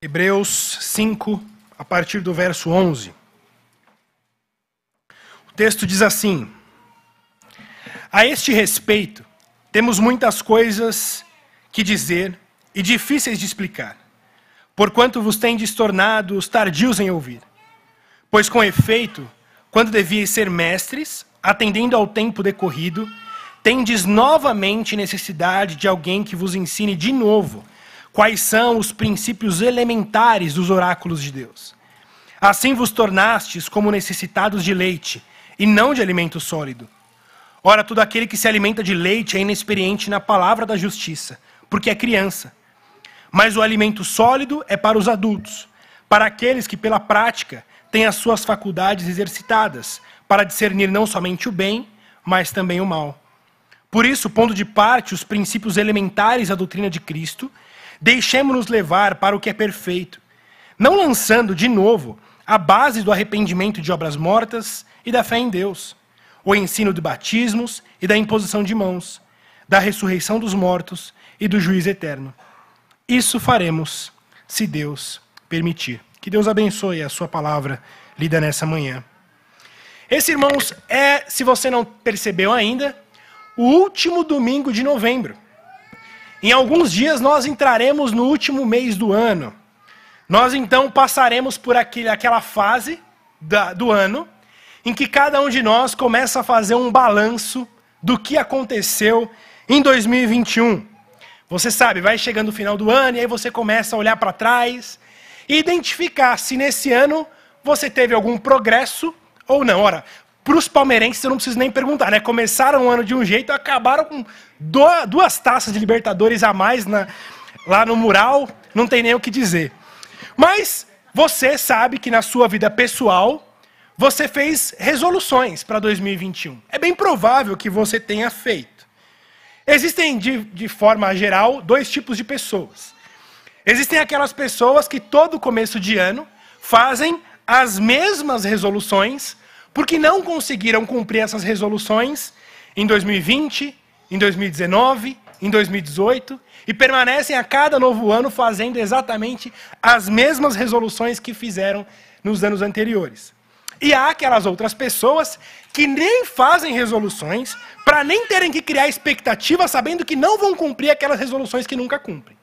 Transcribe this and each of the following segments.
Hebreus 5, a partir do verso 11. O texto diz assim: A este respeito, temos muitas coisas que dizer e difíceis de explicar, porquanto vos tendes tornado os tardios em ouvir. Pois, com efeito, quando devíeis ser mestres, atendendo ao tempo decorrido, tendes novamente necessidade de alguém que vos ensine de novo quais são os princípios elementares dos oráculos de Deus. Assim vos tornastes como necessitados de leite, e não de alimento sólido. Ora, todo aquele que se alimenta de leite é inexperiente na palavra da justiça, porque é criança. Mas o alimento sólido é para os adultos, para aqueles que, pela prática, têm as suas faculdades exercitadas, para discernir não somente o bem, mas também o mal. Por isso, pondo de parte os princípios elementares da doutrina de Cristo, Deixemos-nos levar para o que é perfeito, não lançando de novo a base do arrependimento de obras mortas e da fé em Deus, o ensino de batismos e da imposição de mãos, da ressurreição dos mortos e do juízo eterno. Isso faremos, se Deus permitir. Que Deus abençoe a sua palavra lida nessa manhã. Esse, irmãos, é, se você não percebeu ainda, o último domingo de novembro. Em alguns dias nós entraremos no último mês do ano. Nós então passaremos por aquele, aquela fase da, do ano em que cada um de nós começa a fazer um balanço do que aconteceu em 2021. Você sabe, vai chegando o final do ano e aí você começa a olhar para trás e identificar se nesse ano você teve algum progresso ou não. Ora, para os palmeirenses, eu não preciso nem perguntar, né? Começaram o ano de um jeito, acabaram com duas taças de Libertadores a mais na, lá no mural, não tem nem o que dizer. Mas você sabe que na sua vida pessoal, você fez resoluções para 2021. É bem provável que você tenha feito. Existem, de, de forma geral, dois tipos de pessoas. Existem aquelas pessoas que todo começo de ano fazem as mesmas resoluções porque não conseguiram cumprir essas resoluções em 2020, em 2019, em 2018 e permanecem a cada novo ano fazendo exatamente as mesmas resoluções que fizeram nos anos anteriores. E há aquelas outras pessoas que nem fazem resoluções para nem terem que criar expectativa sabendo que não vão cumprir aquelas resoluções que nunca cumprem.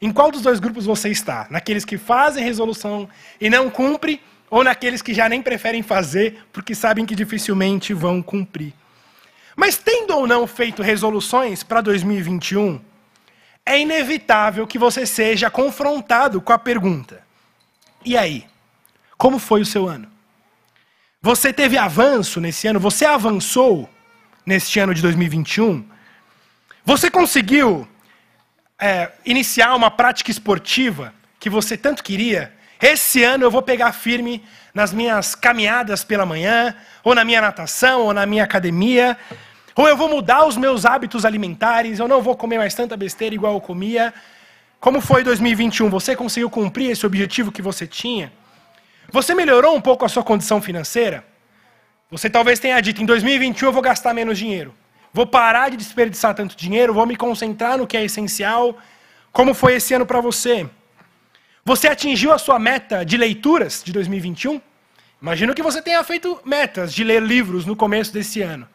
Em qual dos dois grupos você está? Naqueles que fazem resolução e não cumprem ou naqueles que já nem preferem fazer porque sabem que dificilmente vão cumprir. Mas tendo ou não feito resoluções para 2021, é inevitável que você seja confrontado com a pergunta: e aí? Como foi o seu ano? Você teve avanço nesse ano? Você avançou neste ano de 2021? Você conseguiu é, iniciar uma prática esportiva que você tanto queria esse ano eu vou pegar firme nas minhas caminhadas pela manhã, ou na minha natação, ou na minha academia, ou eu vou mudar os meus hábitos alimentares, eu não vou comer mais tanta besteira igual eu comia. Como foi 2021? Você conseguiu cumprir esse objetivo que você tinha? Você melhorou um pouco a sua condição financeira? Você talvez tenha dito: em 2021 eu vou gastar menos dinheiro. Vou parar de desperdiçar tanto dinheiro, vou me concentrar no que é essencial. Como foi esse ano para você? Você atingiu a sua meta de leituras de 2021? Imagino que você tenha feito metas de ler livros no começo desse ano.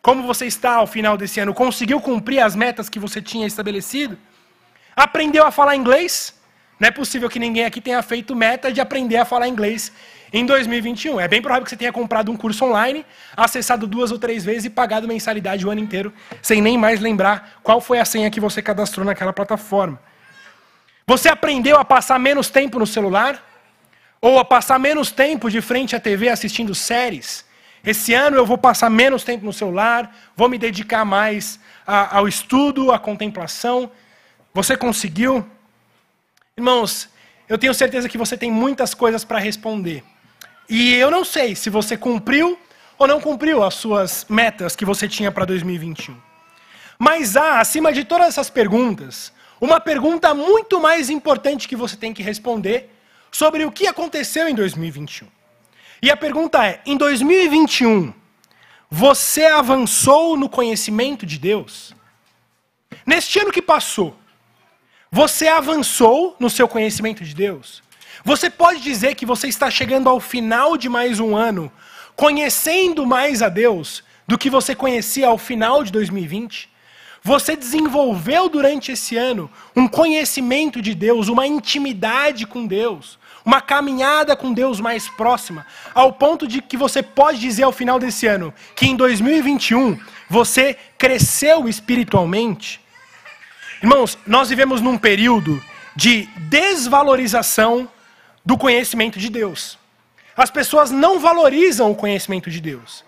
Como você está ao final desse ano? Conseguiu cumprir as metas que você tinha estabelecido? Aprendeu a falar inglês? Não é possível que ninguém aqui tenha feito meta de aprender a falar inglês em 2021. É bem provável que você tenha comprado um curso online, acessado duas ou três vezes e pagado mensalidade o ano inteiro, sem nem mais lembrar qual foi a senha que você cadastrou naquela plataforma. Você aprendeu a passar menos tempo no celular? Ou a passar menos tempo de frente à TV assistindo séries? Esse ano eu vou passar menos tempo no celular, vou me dedicar mais a, ao estudo, à contemplação. Você conseguiu? Irmãos, eu tenho certeza que você tem muitas coisas para responder. E eu não sei se você cumpriu ou não cumpriu as suas metas que você tinha para 2021. Mas há, acima de todas essas perguntas, uma pergunta muito mais importante que você tem que responder sobre o que aconteceu em 2021. E a pergunta é: em 2021, você avançou no conhecimento de Deus? Neste ano que passou, Você avançou no seu conhecimento de Deus? Você pode dizer que você está chegando ao final de mais um ano, conhecendo mais a Deus do que você conhecia ao final de 2020? Você desenvolveu durante esse ano um conhecimento de Deus, uma intimidade com Deus, uma caminhada com Deus mais próxima, ao ponto de que você pode dizer ao final desse ano que em 2021 você cresceu espiritualmente? Irmãos, nós vivemos num período de desvalorização do conhecimento de Deus. As pessoas não valorizam o conhecimento de Deus.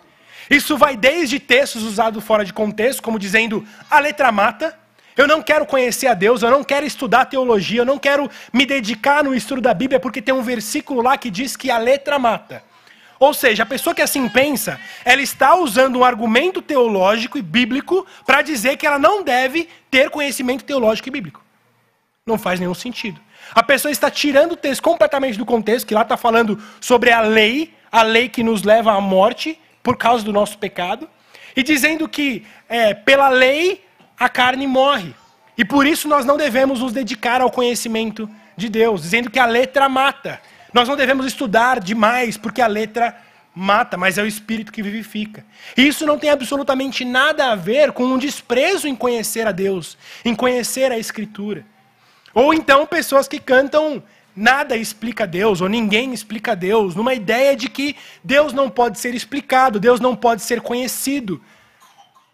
Isso vai desde textos usados fora de contexto, como dizendo a letra mata. Eu não quero conhecer a Deus, eu não quero estudar teologia, eu não quero me dedicar no estudo da Bíblia, porque tem um versículo lá que diz que a letra mata. Ou seja, a pessoa que assim pensa, ela está usando um argumento teológico e bíblico para dizer que ela não deve ter conhecimento teológico e bíblico. Não faz nenhum sentido. A pessoa está tirando o texto completamente do contexto, que lá está falando sobre a lei, a lei que nos leva à morte por causa do nosso pecado, e dizendo que é, pela lei a carne morre. E por isso nós não devemos nos dedicar ao conhecimento de Deus, dizendo que a letra mata. Nós não devemos estudar demais, porque a letra mata, mas é o espírito que vivifica. E isso não tem absolutamente nada a ver com um desprezo em conhecer a Deus, em conhecer a Escritura. Ou então pessoas que cantam nada explica Deus, ou ninguém explica Deus, numa ideia de que Deus não pode ser explicado, Deus não pode ser conhecido.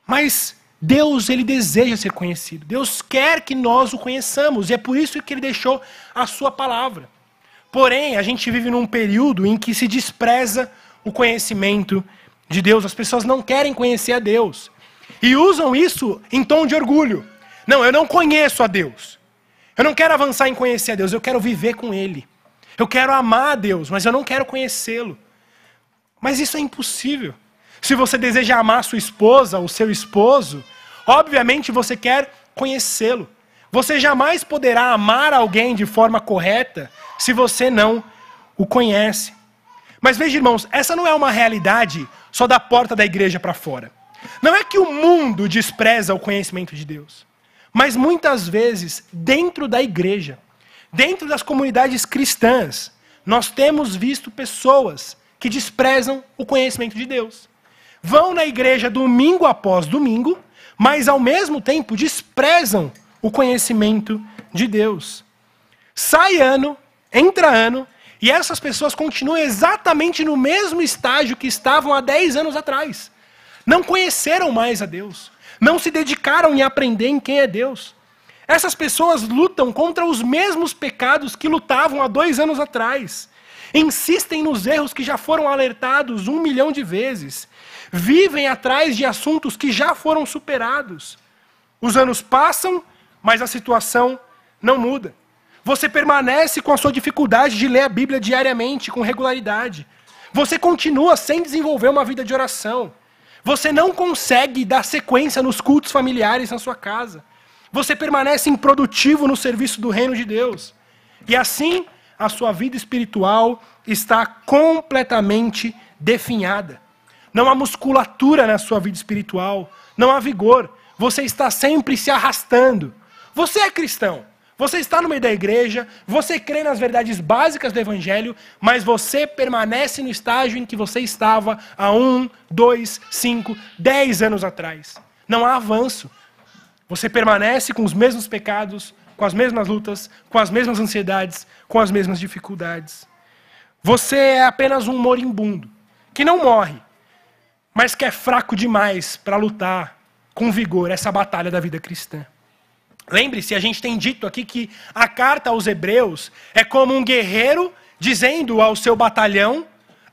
Mas Deus, ele deseja ser conhecido. Deus quer que nós o conheçamos, e é por isso que ele deixou a sua palavra. Porém, a gente vive num período em que se despreza o conhecimento de Deus. As pessoas não querem conhecer a Deus. E usam isso em tom de orgulho. Não, eu não conheço a Deus. Eu não quero avançar em conhecer a Deus, eu quero viver com Ele. Eu quero amar a Deus, mas eu não quero conhecê-lo. Mas isso é impossível. Se você deseja amar sua esposa, o seu esposo, obviamente você quer conhecê-lo. Você jamais poderá amar alguém de forma correta se você não o conhece. Mas veja, irmãos, essa não é uma realidade só da porta da igreja para fora. Não é que o mundo despreza o conhecimento de Deus, mas muitas vezes, dentro da igreja, dentro das comunidades cristãs, nós temos visto pessoas que desprezam o conhecimento de Deus. Vão na igreja domingo após domingo, mas ao mesmo tempo desprezam o conhecimento de Deus. Sai ano, entra ano, e essas pessoas continuam exatamente no mesmo estágio que estavam há 10 anos atrás. Não conheceram mais a Deus. Não se dedicaram em aprender em quem é Deus. Essas pessoas lutam contra os mesmos pecados que lutavam há dois anos atrás. Insistem nos erros que já foram alertados um milhão de vezes. Vivem atrás de assuntos que já foram superados. Os anos passam mas a situação não muda. Você permanece com a sua dificuldade de ler a Bíblia diariamente, com regularidade. Você continua sem desenvolver uma vida de oração. Você não consegue dar sequência nos cultos familiares na sua casa. Você permanece improdutivo no serviço do reino de Deus. E assim, a sua vida espiritual está completamente definhada. Não há musculatura na sua vida espiritual, não há vigor. Você está sempre se arrastando. Você é cristão. Você está no meio da igreja, você crê nas verdades básicas do Evangelho, mas você permanece no estágio em que você estava há um, dois, cinco, dez anos atrás. Não há avanço. Você permanece com os mesmos pecados, com as mesmas lutas, com as mesmas ansiedades, com as mesmas dificuldades. Você é apenas um moribundo, que não morre, mas que é fraco demais para lutar com vigor essa batalha da vida cristã. Lembre-se, a gente tem dito aqui que a carta aos Hebreus é como um guerreiro dizendo ao seu batalhão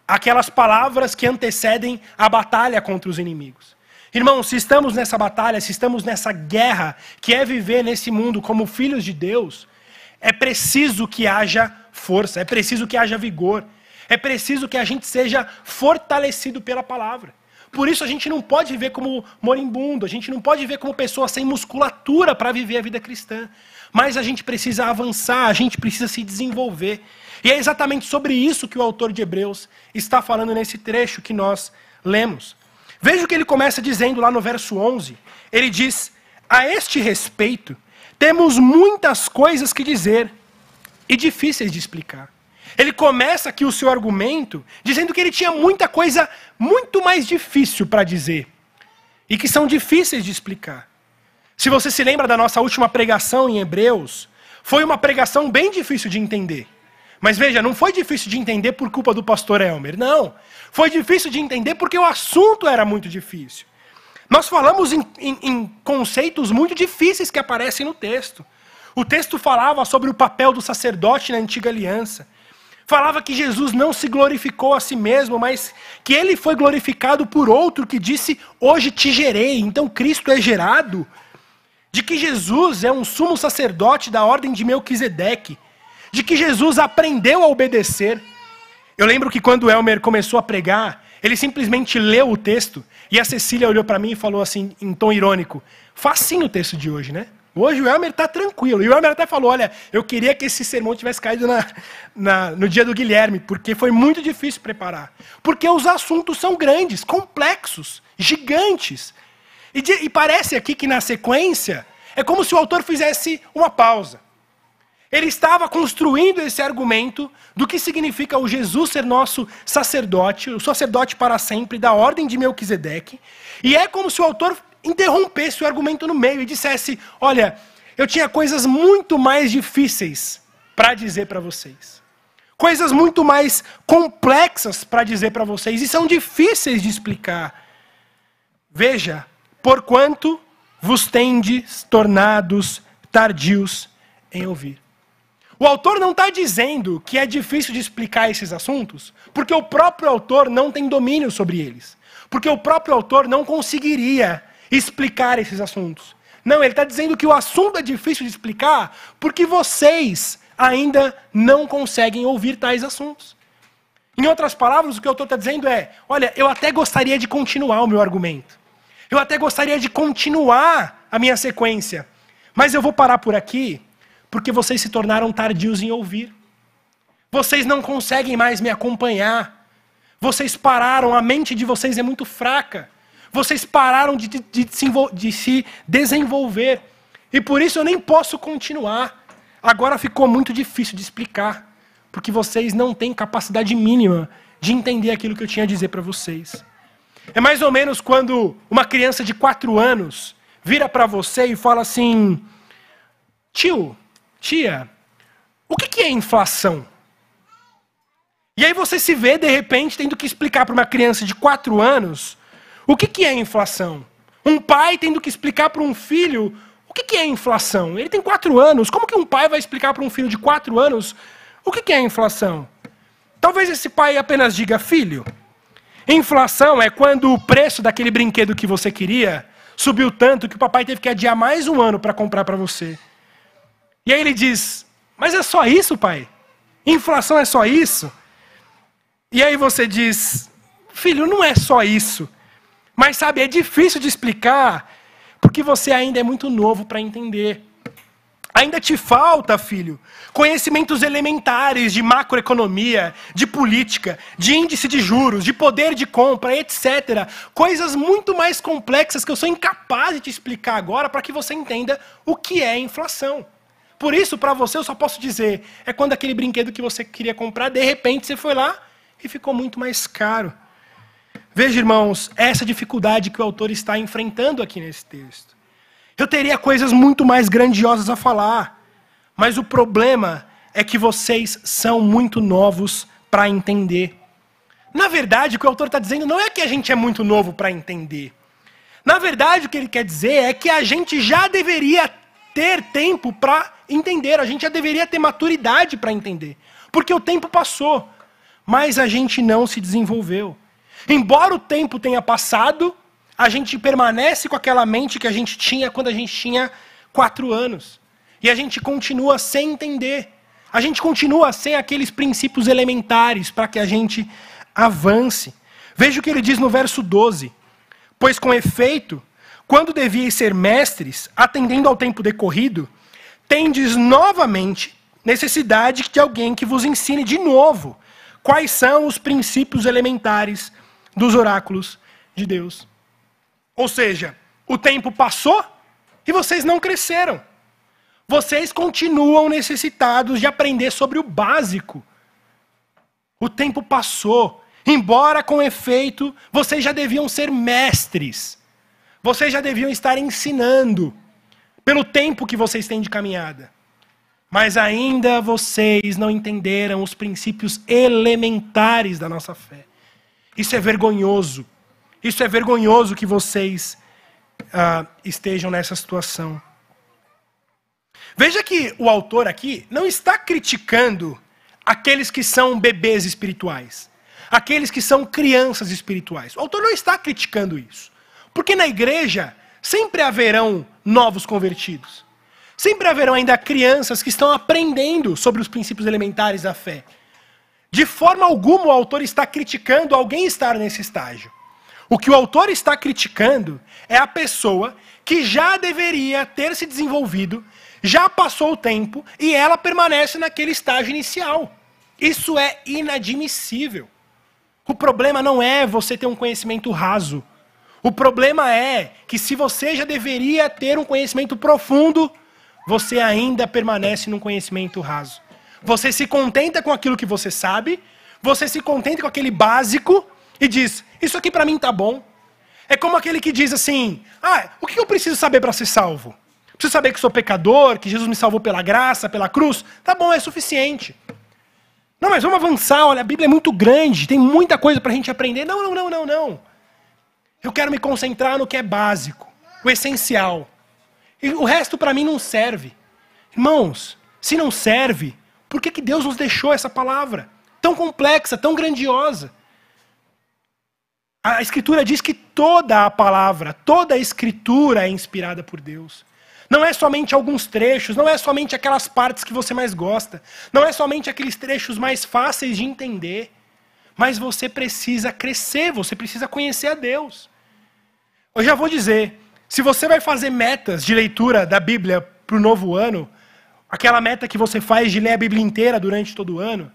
aquelas palavras que antecedem a batalha contra os inimigos. Irmãos, se estamos nessa batalha, se estamos nessa guerra, que é viver nesse mundo como filhos de Deus, é preciso que haja força, é preciso que haja vigor, é preciso que a gente seja fortalecido pela palavra. Por isso a gente não pode viver como moribundo, a gente não pode viver como pessoa sem musculatura para viver a vida cristã. Mas a gente precisa avançar, a gente precisa se desenvolver. E é exatamente sobre isso que o autor de Hebreus está falando nesse trecho que nós lemos. Veja o que ele começa dizendo lá no verso 11. Ele diz: A este respeito, temos muitas coisas que dizer e difíceis de explicar. Ele começa aqui o seu argumento dizendo que ele tinha muita coisa muito mais difícil para dizer e que são difíceis de explicar. Se você se lembra da nossa última pregação em Hebreus, foi uma pregação bem difícil de entender. Mas veja, não foi difícil de entender por culpa do pastor Elmer, não. Foi difícil de entender porque o assunto era muito difícil. Nós falamos em, em, em conceitos muito difíceis que aparecem no texto. O texto falava sobre o papel do sacerdote na antiga aliança. Falava que Jesus não se glorificou a si mesmo, mas que ele foi glorificado por outro que disse: Hoje te gerei. Então Cristo é gerado. De que Jesus é um sumo sacerdote da ordem de Melquisedeque. De que Jesus aprendeu a obedecer. Eu lembro que quando Elmer começou a pregar, ele simplesmente leu o texto e a Cecília olhou para mim e falou assim, em tom irônico: Facinho o texto de hoje, né? Hoje o Elmer está tranquilo. E o Elmer até falou: olha, eu queria que esse sermão tivesse caído na, na, no dia do Guilherme, porque foi muito difícil preparar. Porque os assuntos são grandes, complexos, gigantes. E, de, e parece aqui que na sequência é como se o autor fizesse uma pausa. Ele estava construindo esse argumento do que significa o Jesus ser nosso sacerdote, o sacerdote para sempre, da ordem de Melquisedeque. E é como se o autor interrompesse o argumento no meio e dissesse: Olha, eu tinha coisas muito mais difíceis para dizer para vocês. Coisas muito mais complexas para dizer para vocês e são difíceis de explicar. Veja, porquanto vos tendes tornados tardios em ouvir. O autor não está dizendo que é difícil de explicar esses assuntos, porque o próprio autor não tem domínio sobre eles. Porque o próprio autor não conseguiria explicar esses assuntos. Não, ele está dizendo que o assunto é difícil de explicar porque vocês ainda não conseguem ouvir tais assuntos. Em outras palavras, o que eu estou dizendo é: olha, eu até gostaria de continuar o meu argumento. Eu até gostaria de continuar a minha sequência. Mas eu vou parar por aqui porque vocês se tornaram tardios em ouvir. Vocês não conseguem mais me acompanhar. Vocês pararam, a mente de vocês é muito fraca. Vocês pararam de, de, de, se desenvolver. E por isso eu nem posso continuar. Agora ficou muito difícil de explicar. Porque vocês não têm capacidade mínima de entender aquilo que eu tinha a dizer para vocês. É mais ou menos quando uma criança de quatro anos vira para você e fala assim: Tio, tia, o que é inflação? E aí você se vê, de repente, tendo que explicar para uma criança de quatro anos o que, que é inflação? Um pai tendo que explicar para um filho o que, que é inflação. Ele tem quatro anos. Como que um pai vai explicar para um filho de quatro anos o que, que é inflação? Talvez esse pai apenas diga: filho, inflação é quando o preço daquele brinquedo que você queria subiu tanto que o papai teve que adiar mais um ano para comprar para você. E aí ele diz: Mas é só isso, pai? Inflação é só isso? E aí você diz: Filho, não é só isso. Mas sabe, é difícil de explicar, porque você ainda é muito novo para entender. Ainda te falta, filho, conhecimentos elementares de macroeconomia, de política, de índice de juros, de poder de compra, etc. Coisas muito mais complexas que eu sou incapaz de te explicar agora para que você entenda o que é inflação. Por isso, para você, eu só posso dizer: é quando aquele brinquedo que você queria comprar, de repente você foi lá e ficou muito mais caro. Veja, irmãos, essa dificuldade que o autor está enfrentando aqui nesse texto. Eu teria coisas muito mais grandiosas a falar, mas o problema é que vocês são muito novos para entender. Na verdade, o que o autor está dizendo não é que a gente é muito novo para entender. Na verdade, o que ele quer dizer é que a gente já deveria ter tempo para entender, a gente já deveria ter maturidade para entender. Porque o tempo passou, mas a gente não se desenvolveu. Embora o tempo tenha passado, a gente permanece com aquela mente que a gente tinha quando a gente tinha quatro anos. E a gente continua sem entender. A gente continua sem aqueles princípios elementares para que a gente avance. Veja o que ele diz no verso 12. Pois com efeito, quando devíeis ser mestres, atendendo ao tempo decorrido, tendes novamente necessidade de alguém que vos ensine de novo quais são os princípios elementares dos oráculos de Deus. Ou seja, o tempo passou e vocês não cresceram. Vocês continuam necessitados de aprender sobre o básico. O tempo passou. Embora com efeito, vocês já deviam ser mestres. Vocês já deviam estar ensinando pelo tempo que vocês têm de caminhada. Mas ainda vocês não entenderam os princípios elementares da nossa fé. Isso é vergonhoso. Isso é vergonhoso que vocês uh, estejam nessa situação. Veja que o autor aqui não está criticando aqueles que são bebês espirituais, aqueles que são crianças espirituais. O autor não está criticando isso. Porque na igreja sempre haverão novos convertidos. Sempre haverão ainda crianças que estão aprendendo sobre os princípios elementares da fé. De forma alguma o autor está criticando alguém estar nesse estágio. O que o autor está criticando é a pessoa que já deveria ter se desenvolvido, já passou o tempo e ela permanece naquele estágio inicial. Isso é inadmissível. O problema não é você ter um conhecimento raso. O problema é que se você já deveria ter um conhecimento profundo, você ainda permanece num conhecimento raso. Você se contenta com aquilo que você sabe, você se contenta com aquele básico e diz: Isso aqui para mim tá bom. É como aquele que diz assim: Ah, o que eu preciso saber para ser salvo? Preciso saber que sou pecador, que Jesus me salvou pela graça, pela cruz. Tá bom, é suficiente. Não, mas vamos avançar. Olha, a Bíblia é muito grande, tem muita coisa para a gente aprender. Não, não, não, não, não. Eu quero me concentrar no que é básico, o essencial. E o resto para mim não serve. Irmãos, se não serve, por que, que Deus nos deixou essa palavra? Tão complexa, tão grandiosa. A Escritura diz que toda a palavra, toda a Escritura é inspirada por Deus. Não é somente alguns trechos, não é somente aquelas partes que você mais gosta, não é somente aqueles trechos mais fáceis de entender, mas você precisa crescer, você precisa conhecer a Deus. Eu já vou dizer, se você vai fazer metas de leitura da Bíblia para o novo ano, aquela meta que você faz de ler a Bíblia inteira durante todo o ano,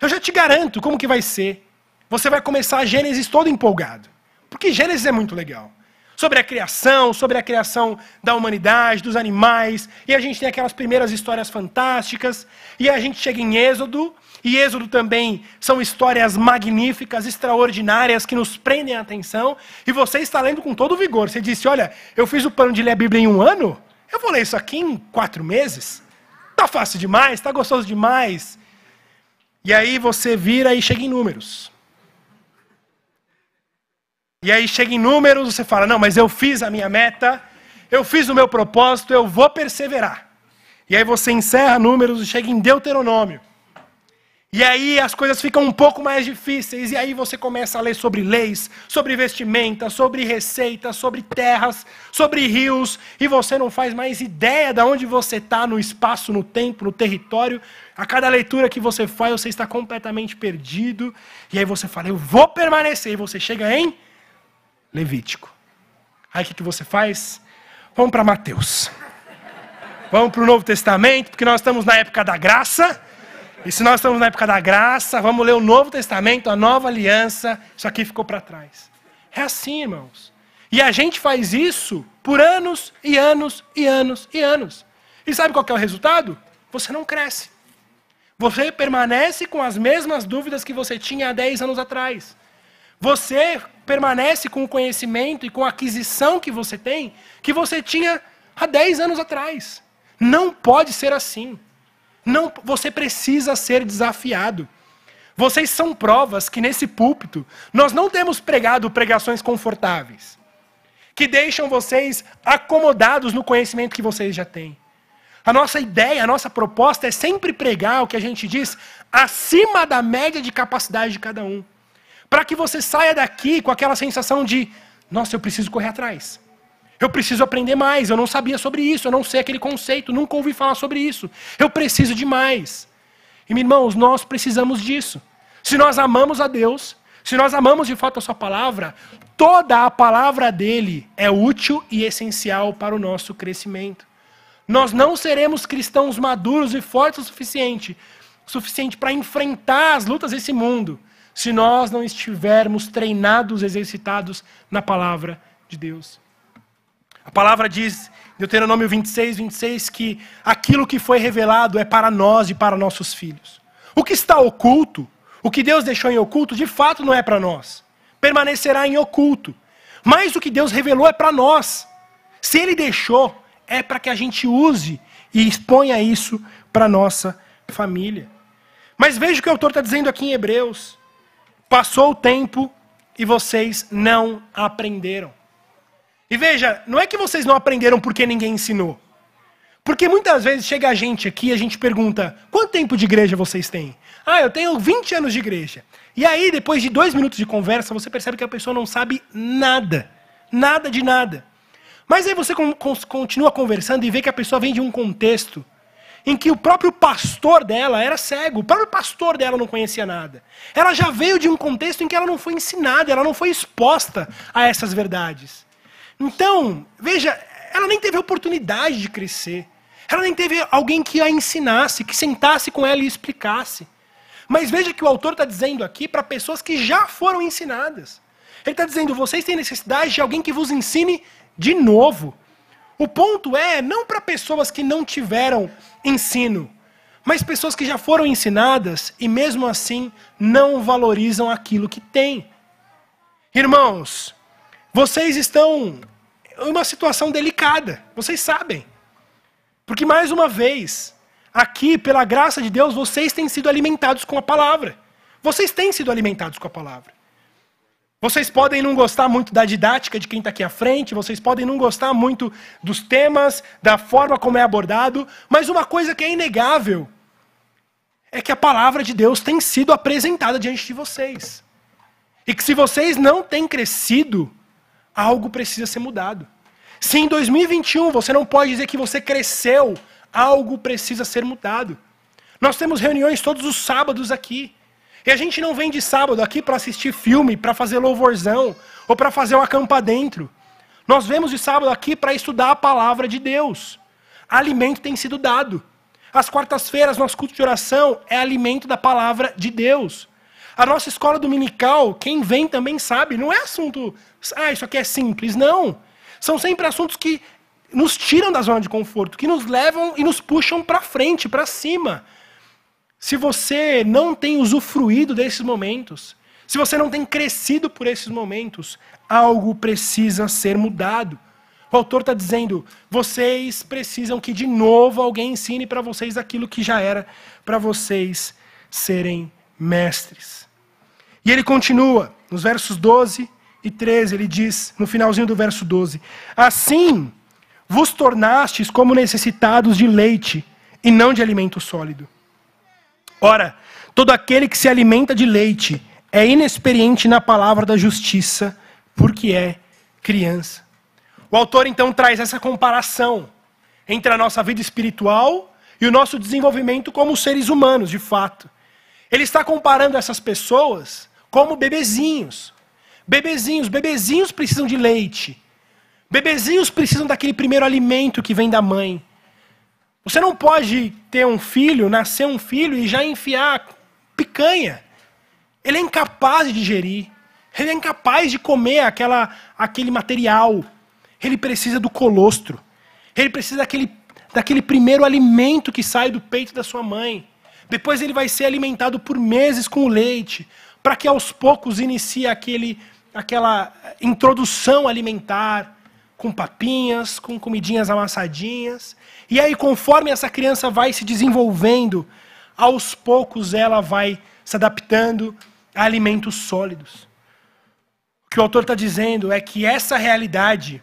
eu já te garanto como que vai ser. Você vai começar Gênesis todo empolgado. Porque Gênesis é muito legal sobre a criação, sobre a criação da humanidade, dos animais, e a gente tem aquelas primeiras histórias fantásticas, e a gente chega em Êxodo, e Êxodo também são histórias magníficas, extraordinárias, que nos prendem a atenção, e você está lendo com todo vigor. Você disse: Olha, eu fiz o plano de ler a Bíblia em um ano, eu vou ler isso aqui em quatro meses? Tá fácil demais, tá gostoso demais. E aí você vira e chega em números. E aí chega em números, você fala: não, mas eu fiz a minha meta, eu fiz o meu propósito, eu vou perseverar. E aí você encerra números e chega em Deuteronômio. E aí as coisas ficam um pouco mais difíceis, e aí você começa a ler sobre leis, sobre vestimenta, sobre receitas, sobre terras, sobre rios, e você não faz mais ideia de onde você está no espaço, no tempo, no território. A cada leitura que você faz, você está completamente perdido, e aí você fala, eu vou permanecer, e você chega em Levítico. Aí o que, que você faz? Vamos para Mateus. Vamos para o Novo Testamento, porque nós estamos na época da graça. E se nós estamos na época da graça, vamos ler o Novo Testamento, a nova aliança. Isso aqui ficou para trás. É assim, irmãos. E a gente faz isso por anos e anos e anos e anos. E sabe qual é o resultado? Você não cresce. Você permanece com as mesmas dúvidas que você tinha há 10 anos atrás. Você permanece com o conhecimento e com a aquisição que você tem, que você tinha há 10 anos atrás. Não pode ser assim. Não, você precisa ser desafiado. Vocês são provas que nesse púlpito nós não temos pregado pregações confortáveis, que deixam vocês acomodados no conhecimento que vocês já têm. A nossa ideia, a nossa proposta é sempre pregar o que a gente diz acima da média de capacidade de cada um para que você saia daqui com aquela sensação de: nossa, eu preciso correr atrás. Eu preciso aprender mais. Eu não sabia sobre isso. Eu não sei aquele conceito. Nunca ouvi falar sobre isso. Eu preciso de mais. E, irmãos, nós precisamos disso. Se nós amamos a Deus, se nós amamos de fato a Sua palavra, toda a palavra dele é útil e essencial para o nosso crescimento. Nós não seremos cristãos maduros e fortes o suficiente, suficiente para enfrentar as lutas desse mundo se nós não estivermos treinados, exercitados na palavra de Deus. A palavra diz, Deuteronômio 26, 26, que aquilo que foi revelado é para nós e para nossos filhos. O que está oculto, o que Deus deixou em oculto, de fato não é para nós. Permanecerá em oculto. Mas o que Deus revelou é para nós. Se Ele deixou, é para que a gente use e exponha isso para nossa família. Mas veja o que o autor está dizendo aqui em Hebreus. Passou o tempo e vocês não aprenderam. E veja, não é que vocês não aprenderam porque ninguém ensinou. Porque muitas vezes chega a gente aqui e a gente pergunta: quanto tempo de igreja vocês têm? Ah, eu tenho 20 anos de igreja. E aí, depois de dois minutos de conversa, você percebe que a pessoa não sabe nada. Nada de nada. Mas aí você continua conversando e vê que a pessoa vem de um contexto em que o próprio pastor dela era cego, o próprio pastor dela não conhecia nada. Ela já veio de um contexto em que ela não foi ensinada, ela não foi exposta a essas verdades. Então, veja, ela nem teve oportunidade de crescer. Ela nem teve alguém que a ensinasse, que sentasse com ela e explicasse. Mas veja que o autor está dizendo aqui para pessoas que já foram ensinadas. Ele está dizendo: vocês têm necessidade de alguém que vos ensine de novo. O ponto é não para pessoas que não tiveram ensino, mas pessoas que já foram ensinadas e mesmo assim não valorizam aquilo que têm. Irmãos, vocês estão em uma situação delicada, vocês sabem. Porque mais uma vez, aqui, pela graça de Deus, vocês têm sido alimentados com a palavra. Vocês têm sido alimentados com a palavra. Vocês podem não gostar muito da didática de quem está aqui à frente, vocês podem não gostar muito dos temas, da forma como é abordado, mas uma coisa que é inegável é que a palavra de Deus tem sido apresentada diante de vocês. E que se vocês não têm crescido, algo precisa ser mudado. Se em 2021 você não pode dizer que você cresceu, algo precisa ser mudado. Nós temos reuniões todos os sábados aqui. E a gente não vem de sábado aqui para assistir filme, para fazer louvorzão, ou para fazer uma campa dentro. Nós vemos de sábado aqui para estudar a palavra de Deus. Alimento tem sido dado. Às quartas-feiras, nosso culto de oração é alimento da palavra de Deus. A nossa escola dominical, quem vem também sabe, não é assunto, ah, isso aqui é simples. Não. São sempre assuntos que nos tiram da zona de conforto, que nos levam e nos puxam para frente, para cima. Se você não tem usufruído desses momentos, se você não tem crescido por esses momentos, algo precisa ser mudado. O autor está dizendo: vocês precisam que de novo alguém ensine para vocês aquilo que já era para vocês serem mestres. E ele continua, nos versos 12 e 13, ele diz, no finalzinho do verso 12: Assim vos tornastes como necessitados de leite e não de alimento sólido. Ora, todo aquele que se alimenta de leite é inexperiente na palavra da justiça, porque é criança. O autor então traz essa comparação entre a nossa vida espiritual e o nosso desenvolvimento como seres humanos, de fato. Ele está comparando essas pessoas como bebezinhos. Bebezinhos, bebezinhos precisam de leite. Bebezinhos precisam daquele primeiro alimento que vem da mãe. Você não pode ter um filho, nascer um filho e já enfiar picanha. Ele é incapaz de digerir. Ele é incapaz de comer aquela, aquele material. Ele precisa do colostro. Ele precisa daquele, daquele primeiro alimento que sai do peito da sua mãe. Depois ele vai ser alimentado por meses com o leite, para que aos poucos inicie aquele, aquela introdução alimentar, com papinhas, com comidinhas amassadinhas. E aí, conforme essa criança vai se desenvolvendo, aos poucos ela vai se adaptando a alimentos sólidos. O que o autor está dizendo é que essa realidade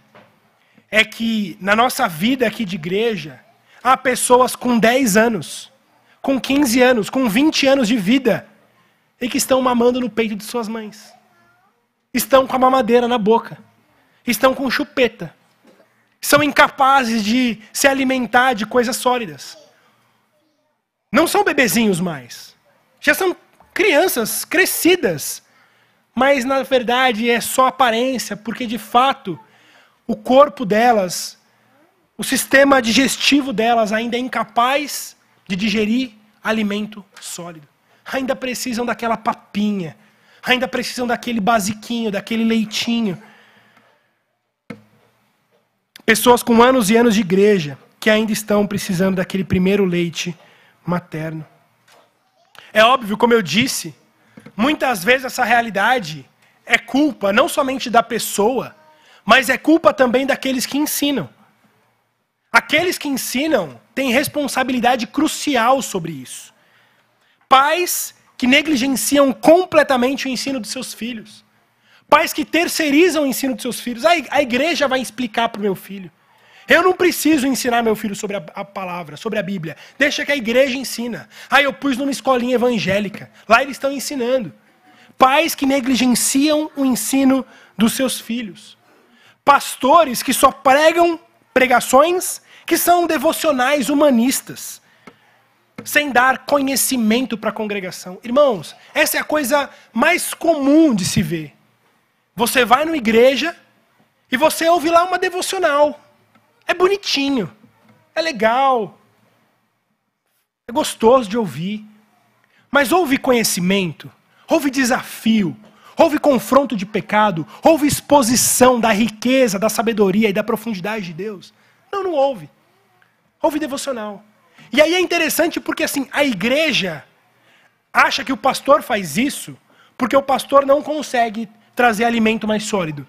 é que na nossa vida aqui de igreja, há pessoas com 10 anos, com 15 anos, com 20 anos de vida, e que estão mamando no peito de suas mães. Estão com a mamadeira na boca. Estão com chupeta são incapazes de se alimentar de coisas sólidas. Não são bebezinhos mais. Já são crianças crescidas. Mas na verdade é só aparência, porque de fato o corpo delas, o sistema digestivo delas ainda é incapaz de digerir alimento sólido. Ainda precisam daquela papinha, ainda precisam daquele basiquinho, daquele leitinho Pessoas com anos e anos de igreja que ainda estão precisando daquele primeiro leite materno. É óbvio, como eu disse, muitas vezes essa realidade é culpa não somente da pessoa, mas é culpa também daqueles que ensinam. Aqueles que ensinam têm responsabilidade crucial sobre isso. Pais que negligenciam completamente o ensino dos seus filhos. Pais que terceirizam o ensino dos seus filhos. A igreja vai explicar para o meu filho. Eu não preciso ensinar meu filho sobre a, a, palavra, sobre a Bíblia. Deixa que a igreja ensina. Aí eu pus numa escolinha evangélica. Lá eles estão ensinando. Pais que negligenciam o ensino dos seus filhos. Pastores que só pregam pregações que são devocionais humanistas, sem dar conhecimento para a congregação. Irmãos, essa é a coisa mais comum de se ver. Você vai numa igreja e você ouve lá uma devocional. É bonitinho, é legal, é gostoso de ouvir. Mas houve conhecimento, houve desafio, houve confronto de pecado, houve exposição da riqueza, da sabedoria e da profundidade de Deus. Não, não houve. Houve devocional. E aí é interessante porque assim, a igreja acha que o pastor faz isso porque o pastor não consegue trazer alimento mais sólido.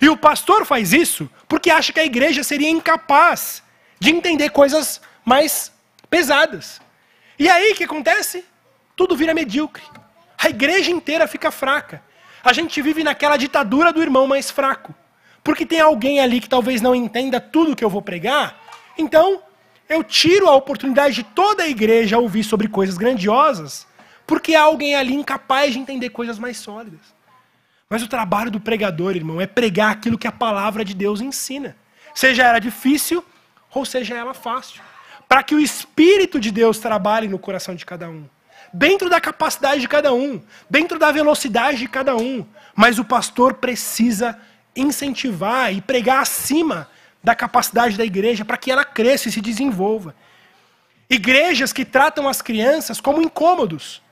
E o pastor faz isso porque acha que a igreja seria incapaz de entender coisas mais pesadas. E aí o que acontece? Tudo vira medíocre. A igreja inteira fica fraca. A gente vive naquela ditadura do irmão mais fraco. Porque tem alguém ali que talvez não entenda tudo que eu vou pregar. Então, eu tiro a oportunidade de toda a igreja ouvir sobre coisas grandiosas, porque há alguém ali incapaz de entender coisas mais sólidas. Mas o trabalho do pregador, irmão, é pregar aquilo que a palavra de Deus ensina. Seja ela difícil ou seja ela fácil. Para que o Espírito de Deus trabalhe no coração de cada um. Dentro da capacidade de cada um. Dentro da velocidade de cada um. Mas o pastor precisa incentivar e pregar acima da capacidade da igreja para que ela cresça e se desenvolva. Igrejas que tratam as crianças como incômodos.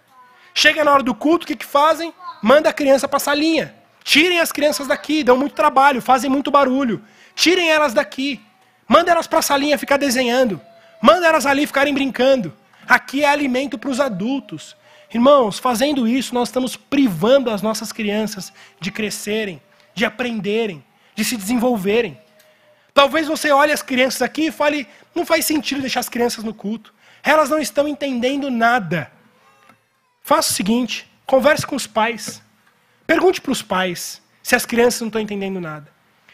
Chega na hora do culto, o que, que fazem? Manda a criança para a salinha. Tirem as crianças daqui, dão muito trabalho, fazem muito barulho. Tirem elas daqui. Manda elas para a salinha ficar desenhando. Manda elas ali ficarem brincando. Aqui é alimento para os adultos. Irmãos, fazendo isso, nós estamos privando as nossas crianças de crescerem, de aprenderem, de se desenvolverem. Talvez você olhe as crianças aqui e fale: não faz sentido deixar as crianças no culto. Elas não estão entendendo nada. Faça o seguinte: converse com os pais. Pergunte para os pais se as crianças não estão entendendo nada.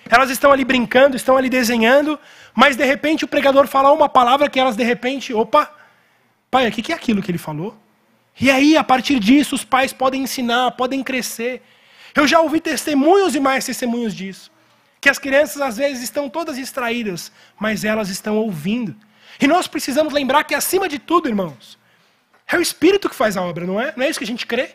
Elas estão ali brincando, estão ali desenhando, mas de repente o pregador fala uma palavra que elas de repente, opa, pai, o que é aquilo que ele falou? E aí, a partir disso, os pais podem ensinar, podem crescer. Eu já ouvi testemunhos e mais testemunhos disso. Que as crianças às vezes estão todas distraídas, mas elas estão ouvindo. E nós precisamos lembrar que, acima de tudo, irmãos, é o Espírito que faz a obra, não é? Não é isso que a gente crê?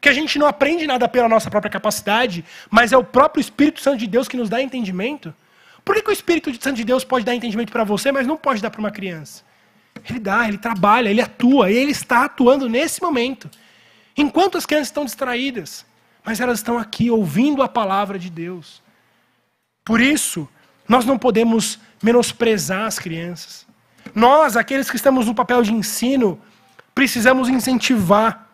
Que a gente não aprende nada pela nossa própria capacidade, mas é o próprio Espírito Santo de Deus que nos dá entendimento. Por que, que o Espírito Santo de Deus pode dar entendimento para você, mas não pode dar para uma criança? Ele dá, ele trabalha, ele atua, e ele está atuando nesse momento. Enquanto as crianças estão distraídas, mas elas estão aqui ouvindo a palavra de Deus. Por isso, nós não podemos menosprezar as crianças. Nós, aqueles que estamos no papel de ensino, precisamos incentivar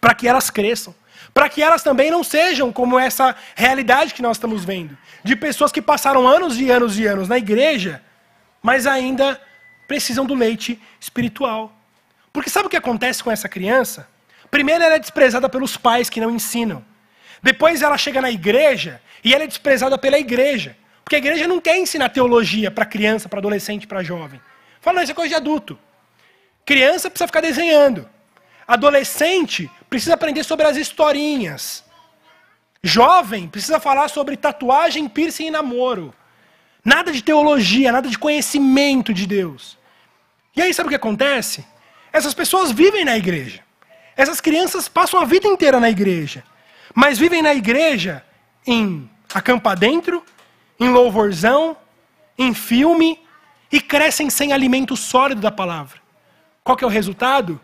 para que elas cresçam. Para que elas também não sejam como essa realidade que nós estamos vendo. De pessoas que passaram anos e anos e anos na igreja, mas ainda precisam do leite espiritual. Porque sabe o que acontece com essa criança? Primeiro, ela é desprezada pelos pais que não ensinam. Depois, ela chega na igreja e ela é desprezada pela igreja. Porque a igreja não quer ensinar teologia para criança, para adolescente, para jovem. Fala, não, isso é coisa de adulto. Criança precisa ficar desenhando. Adolescente precisa aprender sobre as historinhas. Jovem precisa falar sobre tatuagem, piercing e namoro. Nada de teologia, nada de conhecimento de Deus. E aí sabe o que acontece? Essas pessoas vivem na igreja. Essas crianças passam a vida inteira na igreja. Mas vivem na igreja em acampa dentro, em louvorzão, em filme e crescem sem alimento sólido da palavra. Qual que é o resultado?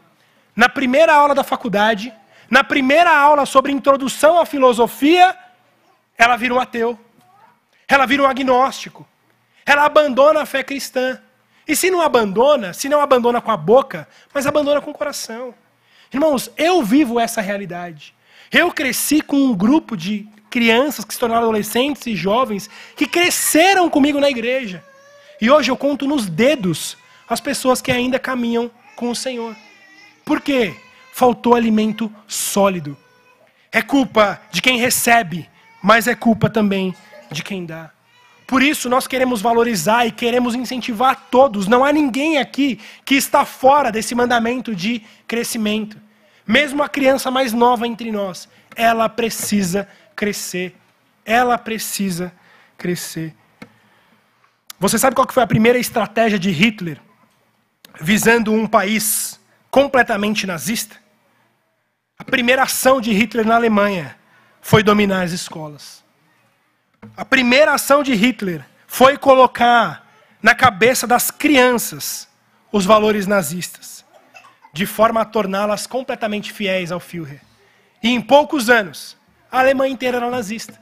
Na primeira aula da faculdade, na primeira aula sobre introdução à filosofia, ela vira um ateu. Ela vira um agnóstico. Ela abandona a fé cristã. E se não abandona, se não abandona com a boca, mas abandona com o coração. Irmãos, eu vivo essa realidade. Eu cresci com um grupo de crianças que se tornaram adolescentes e jovens que cresceram comigo na igreja. E hoje eu conto nos dedos as pessoas que ainda caminham com o Senhor. Por quê? Faltou alimento sólido. É culpa de quem recebe, mas é culpa também de quem dá. Por isso nós queremos valorizar e queremos incentivar todos. Não há ninguém aqui que está fora desse mandamento de crescimento. Mesmo a criança mais nova entre nós, ela precisa crescer. Ela precisa crescer. Você sabe qual foi a primeira estratégia de Hitler visando um país completamente nazista? A primeira ação de Hitler na Alemanha foi dominar as escolas. A primeira ação de Hitler foi colocar na cabeça das crianças os valores nazistas, de forma a torná-las completamente fiéis ao Führer. E em poucos anos, a Alemanha inteira era nazista.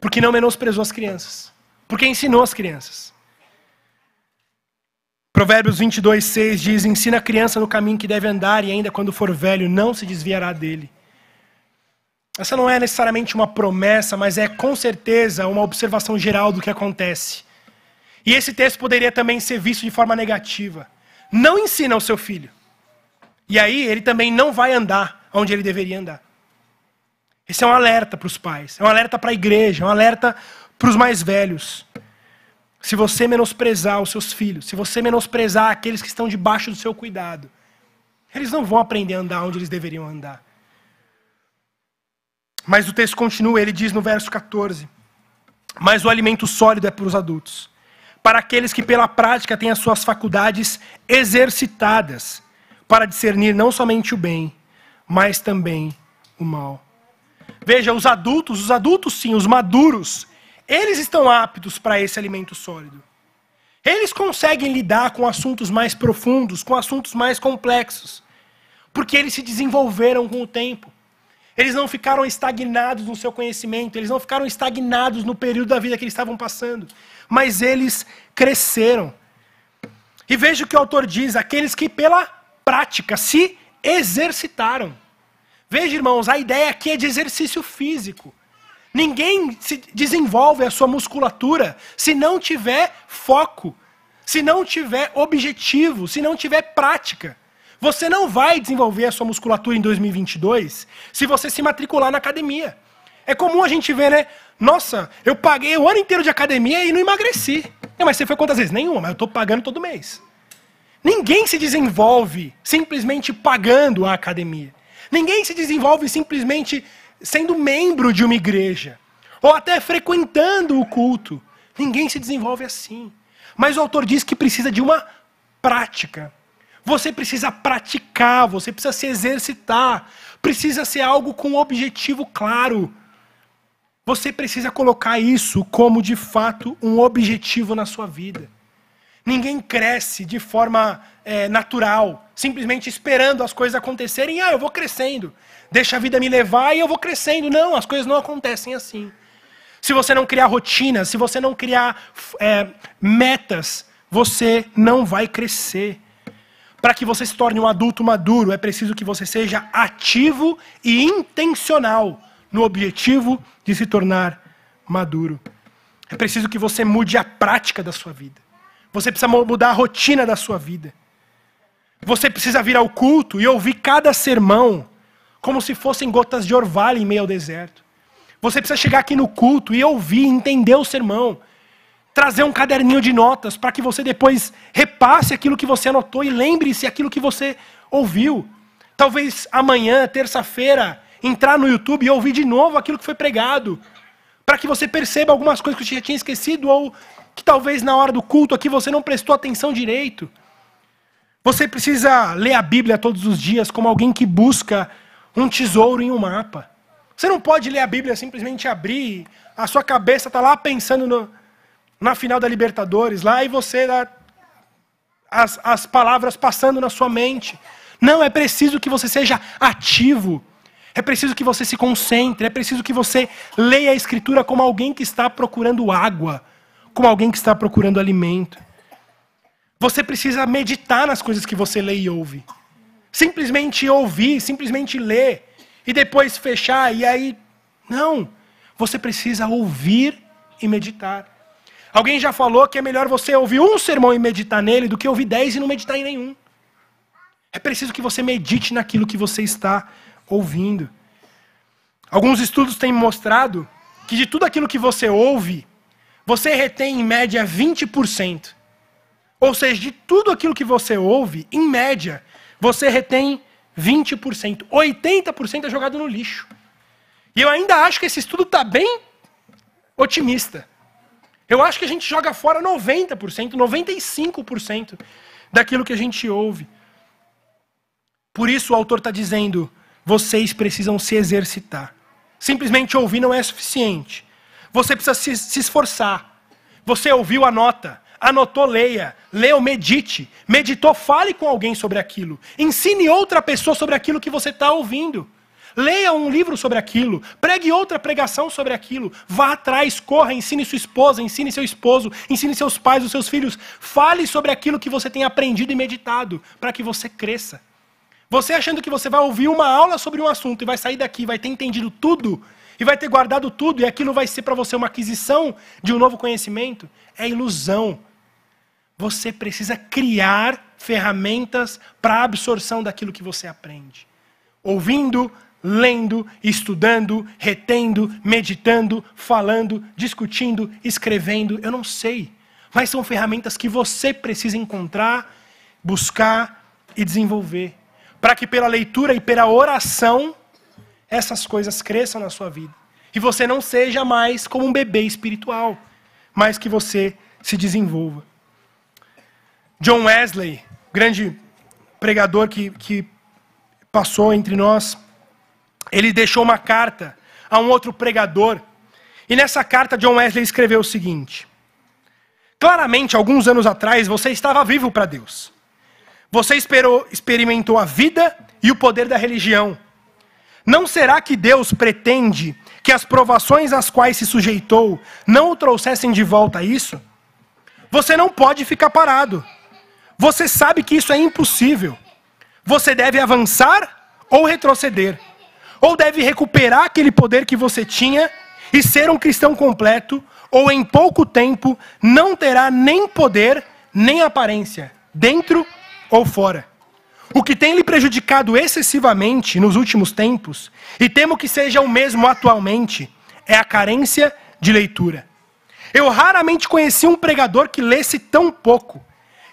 Porque não menosprezou as crianças. Porque ensinou as crianças. Provérbios 22, 6 diz: Ensina a criança no caminho que deve andar, e ainda quando for velho, não se desviará dele. Essa não é necessariamente uma promessa, mas é com certeza uma observação geral do que acontece. E esse texto poderia também ser visto de forma negativa. Não ensina ao seu filho. E aí ele também não vai andar onde ele deveria andar. Esse é um alerta para os pais, é um alerta para a igreja, é um alerta para os mais velhos. Se você menosprezar os seus filhos, se você menosprezar aqueles que estão debaixo do seu cuidado, eles não vão aprender a andar onde eles deveriam andar. Mas o texto continua, ele diz no verso 14: Mas o alimento sólido é para os adultos, para aqueles que pela prática têm as suas faculdades exercitadas, para discernir não somente o bem, mas também o mal. Veja, os adultos, os adultos sim, os maduros, eles estão aptos para esse alimento sólido. Eles conseguem lidar com assuntos mais profundos, com assuntos mais complexos, porque eles se desenvolveram com o tempo. Eles não ficaram estagnados no seu conhecimento, eles não ficaram estagnados no período da vida que eles estavam passando, mas eles cresceram. E veja o que o autor diz: aqueles que pela prática se exercitaram. Veja, irmãos, a ideia aqui é de exercício físico. Ninguém se desenvolve a sua musculatura se não tiver foco, se não tiver objetivo, se não tiver prática. Você não vai desenvolver a sua musculatura em 2022 se você se matricular na academia. É comum a gente ver, né? Nossa, eu paguei o ano inteiro de academia e não emagreci. Mas você foi quantas vezes? Nenhuma, mas eu estou pagando todo mês. Ninguém se desenvolve simplesmente pagando a academia. Ninguém se desenvolve simplesmente sendo membro de uma igreja. Ou até frequentando o culto. Ninguém se desenvolve assim. Mas o autor diz que precisa de uma prática. Você precisa praticar, você precisa se exercitar, precisa ser algo com um objetivo claro. Você precisa colocar isso como de fato um objetivo na sua vida. Ninguém cresce de forma é, natural, simplesmente esperando as coisas acontecerem. Ah, eu vou crescendo. Deixa a vida me levar e eu vou crescendo. Não, as coisas não acontecem assim. Se você não criar rotinas, se você não criar é, metas, você não vai crescer. Para que você se torne um adulto maduro, é preciso que você seja ativo e intencional no objetivo de se tornar maduro. É preciso que você mude a prática da sua vida. Você precisa mudar a rotina da sua vida. Você precisa vir ao culto e ouvir cada sermão como se fossem gotas de orvalho em meio ao deserto. Você precisa chegar aqui no culto e ouvir, entender o sermão trazer um caderninho de notas para que você depois repasse aquilo que você anotou e lembre-se aquilo que você ouviu. Talvez amanhã, terça-feira, entrar no YouTube e ouvir de novo aquilo que foi pregado, para que você perceba algumas coisas que você já tinha esquecido ou que talvez na hora do culto aqui você não prestou atenção direito. Você precisa ler a Bíblia todos os dias como alguém que busca um tesouro em um mapa. Você não pode ler a Bíblia simplesmente abrir, a sua cabeça está lá pensando no, na final da Libertadores, lá e você as, as palavras passando na sua mente. Não, é preciso que você seja ativo. É preciso que você se concentre, é preciso que você leia a Escritura como alguém que está procurando água, como alguém que está procurando alimento. Você precisa meditar nas coisas que você lê e ouve. Simplesmente ouvir, simplesmente ler e depois fechar e aí não. Você precisa ouvir e meditar. Alguém já falou que é melhor você ouvir um sermão e meditar nele do que ouvir dez e não meditar em nenhum. É preciso que você medite naquilo que você está ouvindo. Alguns estudos têm mostrado que de tudo aquilo que você ouve, você retém em média 20%. Ou seja, de tudo aquilo que você ouve, em média, você retém 20%. 80% é jogado no lixo. E eu ainda acho que esse estudo está bem otimista. Eu acho que a gente joga fora 90%, 95% daquilo que a gente ouve. Por isso o autor está dizendo: vocês precisam se exercitar. Simplesmente ouvir não é suficiente. Você precisa se, se esforçar. Você ouviu, anota. Anotou, leia. Leu, medite. Meditou, fale com alguém sobre aquilo. Ensine outra pessoa sobre aquilo que você está ouvindo. Leia um livro sobre aquilo, pregue outra pregação sobre aquilo, vá atrás, corra, ensine sua esposa, ensine seu esposo, ensine seus pais, os seus filhos. Fale sobre aquilo que você tem aprendido e meditado, para que você cresça. Você achando que você vai ouvir uma aula sobre um assunto e vai sair daqui, vai ter entendido tudo, e vai ter guardado tudo, e aquilo vai ser para você uma aquisição de um novo conhecimento, é ilusão. Você precisa criar ferramentas para a absorção daquilo que você aprende. Ouvindo, lendo, estudando, retendo, meditando, falando, discutindo, escrevendo, eu não sei. Mas são ferramentas que você precisa encontrar, buscar e desenvolver. Para que pela leitura e pela oração essas coisas cresçam na sua vida. E você não seja mais como um bebê espiritual, mas que você se desenvolva. John Wesley, grande pregador que, que passou entre nós, ele deixou uma carta a um outro pregador. E nessa carta, John Wesley escreveu o seguinte: Claramente, alguns anos atrás, você estava vivo para Deus. Você esperou, experimentou a vida e o poder da religião. Não será que Deus pretende que as provações às quais se sujeitou não o trouxessem de volta a isso? Você não pode ficar parado. Você sabe que isso é impossível. Você deve avançar ou retroceder ou deve recuperar aquele poder que você tinha e ser um cristão completo, ou em pouco tempo não terá nem poder nem aparência, dentro ou fora. O que tem lhe prejudicado excessivamente nos últimos tempos, e temo que seja o mesmo atualmente, é a carência de leitura. Eu raramente conheci um pregador que lesse tão pouco,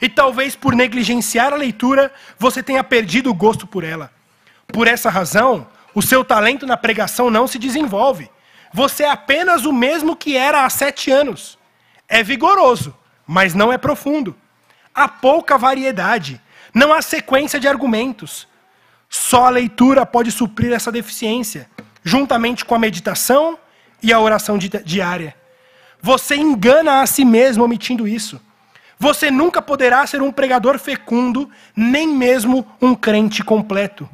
e talvez por negligenciar a leitura você tenha perdido o gosto por ela. Por essa razão, o seu talento na pregação não se desenvolve. Você é apenas o mesmo que era há sete anos. É vigoroso, mas não é profundo. Há pouca variedade. Não há sequência de argumentos. Só a leitura pode suprir essa deficiência, juntamente com a meditação e a oração diária. Você engana a si mesmo omitindo isso. Você nunca poderá ser um pregador fecundo, nem mesmo um crente completo.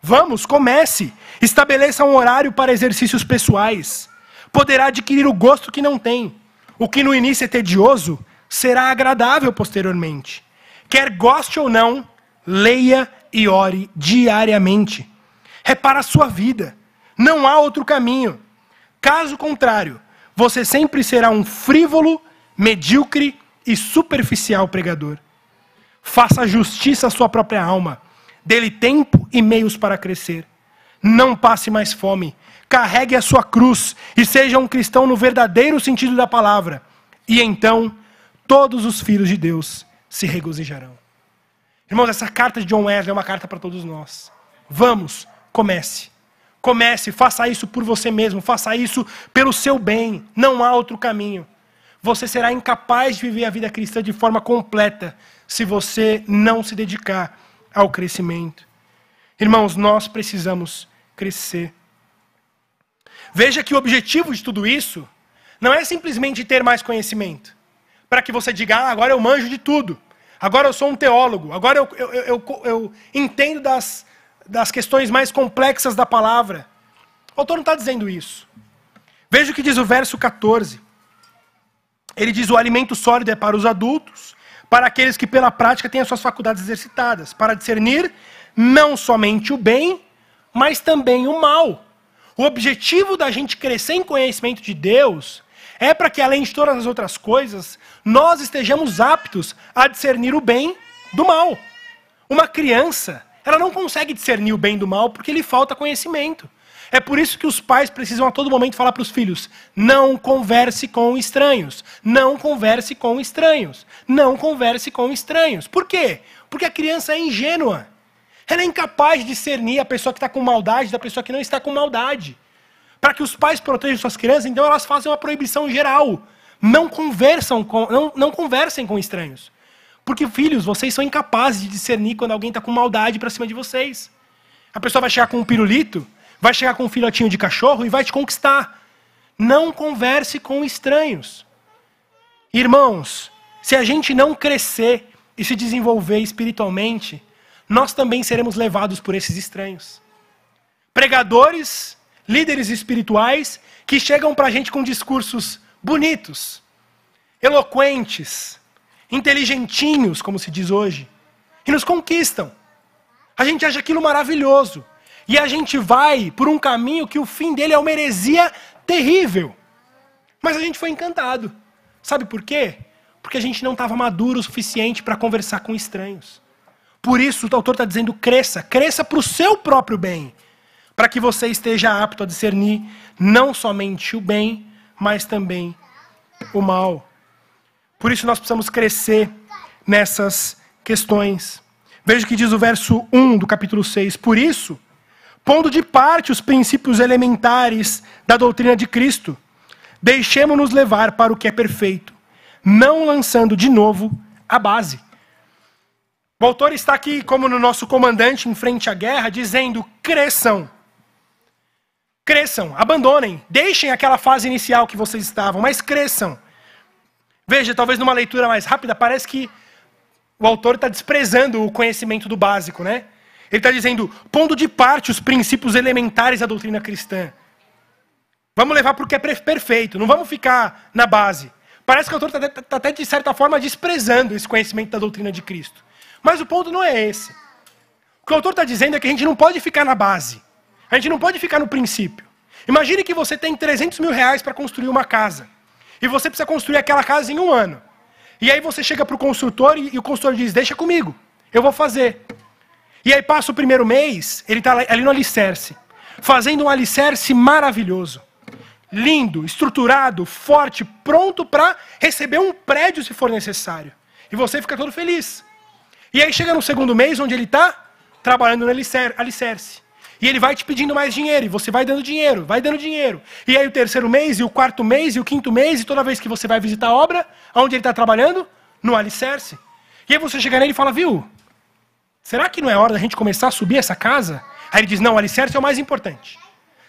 Vamos, comece. Estabeleça um horário para exercícios pessoais. Poderá adquirir o gosto que não tem. O que no início é tedioso será agradável posteriormente. Quer goste ou não, leia e ore diariamente. Repara a sua vida. Não há outro caminho. Caso contrário, você sempre será um frívolo, medíocre e superficial pregador. Faça justiça à sua própria alma dele tempo e meios para crescer. Não passe mais fome. Carregue a sua cruz e seja um cristão no verdadeiro sentido da palavra. E então todos os filhos de Deus se regozijarão. Irmãos, essa carta de John Wesley é uma carta para todos nós. Vamos, comece. Comece, faça isso por você mesmo, faça isso pelo seu bem. Não há outro caminho. Você será incapaz de viver a vida cristã de forma completa se você não se dedicar ao crescimento. Irmãos, nós precisamos crescer. Veja que o objetivo de tudo isso não é simplesmente ter mais conhecimento, para que você diga, ah, agora eu manjo de tudo, agora eu sou um teólogo, agora eu, eu, eu, eu entendo das, das questões mais complexas da palavra. O autor não está dizendo isso. Veja o que diz o verso 14. Ele diz: o alimento sólido é para os adultos, para aqueles que pela prática têm as suas faculdades exercitadas, para discernir não somente o bem, mas também o mal. O objetivo da gente crescer em conhecimento de Deus é para que, além de todas as outras coisas, nós estejamos aptos a discernir o bem do mal. Uma criança, ela não consegue discernir o bem do mal porque lhe falta conhecimento. É por isso que os pais precisam a todo momento falar para os filhos: não converse com estranhos, não converse com estranhos, não converse com estranhos. Por quê? Porque a criança é ingênua. Ela é incapaz de discernir a pessoa que está com maldade da pessoa que não está com maldade. Para que os pais protejam suas crianças, então elas fazem uma proibição geral. Não conversam com, não, não conversem com estranhos. Porque, filhos, vocês são incapazes de discernir quando alguém está com maldade para cima de vocês. A pessoa vai chegar com um pirulito, vai chegar com um filhotinho de cachorro e vai te conquistar. Não converse com estranhos. Irmãos, se a gente não crescer e se desenvolver espiritualmente, nós também seremos levados por esses estranhos. Pregadores, líderes espirituais que chegam para a gente com discursos bonitos, eloquentes, inteligentinhos, como se diz hoje, e nos conquistam. A gente acha aquilo maravilhoso. E a gente vai por um caminho que o fim dele é uma heresia terrível. Mas a gente foi encantado. Sabe por quê? Porque a gente não estava maduro o suficiente para conversar com estranhos. Por isso o autor está dizendo: cresça, cresça para o seu próprio bem, para que você esteja apto a discernir não somente o bem, mas também o mal. Por isso nós precisamos crescer nessas questões. Veja o que diz o verso 1 do capítulo 6. Por isso, pondo de parte os princípios elementares da doutrina de Cristo. Deixemos-nos levar para o que é perfeito, não lançando de novo a base. O autor está aqui, como no nosso comandante em frente à guerra, dizendo: cresçam. Cresçam, abandonem, deixem aquela fase inicial que vocês estavam, mas cresçam. Veja, talvez numa leitura mais rápida, parece que o autor está desprezando o conhecimento do básico, né? Ele está dizendo, pondo de parte os princípios elementares da doutrina cristã. Vamos levar para o que é perfeito, não vamos ficar na base. Parece que o autor está tá até, de certa forma, desprezando esse conhecimento da doutrina de Cristo. Mas o ponto não é esse. O que o autor está dizendo é que a gente não pode ficar na base. A gente não pode ficar no princípio. Imagine que você tem 300 mil reais para construir uma casa. E você precisa construir aquela casa em um ano. E aí você chega para o construtor e, e o construtor diz: Deixa comigo, eu vou fazer. E aí passa o primeiro mês, ele está ali no alicerce, fazendo um alicerce maravilhoso. Lindo, estruturado, forte, pronto para receber um prédio se for necessário. E você fica todo feliz. E aí chega no segundo mês, onde ele está trabalhando no alicerce. E ele vai te pedindo mais dinheiro, e você vai dando dinheiro, vai dando dinheiro. E aí o terceiro mês, e o quarto mês, e o quinto mês, e toda vez que você vai visitar a obra, onde ele está trabalhando? No alicerce. E aí você chega nele e fala, viu, Será que não é hora da gente começar a subir essa casa? Aí ele diz: Não, o alicerce é o mais importante.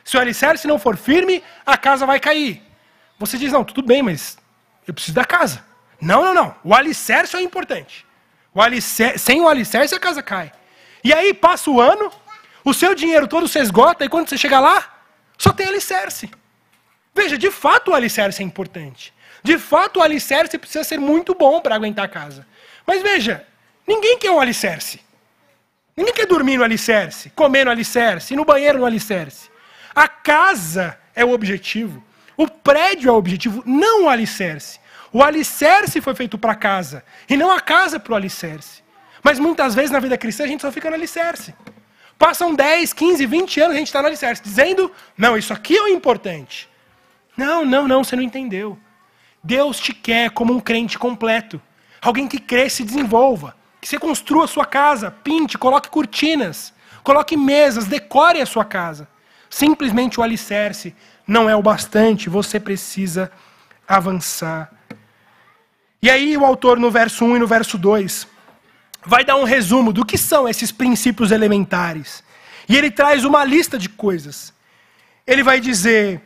Se o alicerce não for firme, a casa vai cair. Você diz: Não, tudo bem, mas eu preciso da casa. Não, não, não. O alicerce é importante. O alicerce, sem o alicerce, a casa cai. E aí passa o ano, o seu dinheiro todo se esgota, e quando você chega lá, só tem alicerce. Veja, de fato o alicerce é importante. De fato o alicerce precisa ser muito bom para aguentar a casa. Mas veja, ninguém quer um alicerce. Ninguém quer dormir no alicerce, comer no alicerce, ir no banheiro no alicerce. A casa é o objetivo. O prédio é o objetivo, não o alicerce. O alicerce foi feito para a casa, e não a casa para o alicerce. Mas muitas vezes na vida cristã a gente só fica no alicerce. Passam 10, 15, 20 anos a gente está no alicerce, dizendo: não, isso aqui é o importante. Não, não, não, você não entendeu. Deus te quer como um crente completo. Alguém que cresça e desenvolva. Que você construa a sua casa, pinte, coloque cortinas, coloque mesas, decore a sua casa. Simplesmente o alicerce não é o bastante, você precisa avançar. E aí o autor no verso 1 e no verso 2 vai dar um resumo do que são esses princípios elementares. E ele traz uma lista de coisas. Ele vai dizer,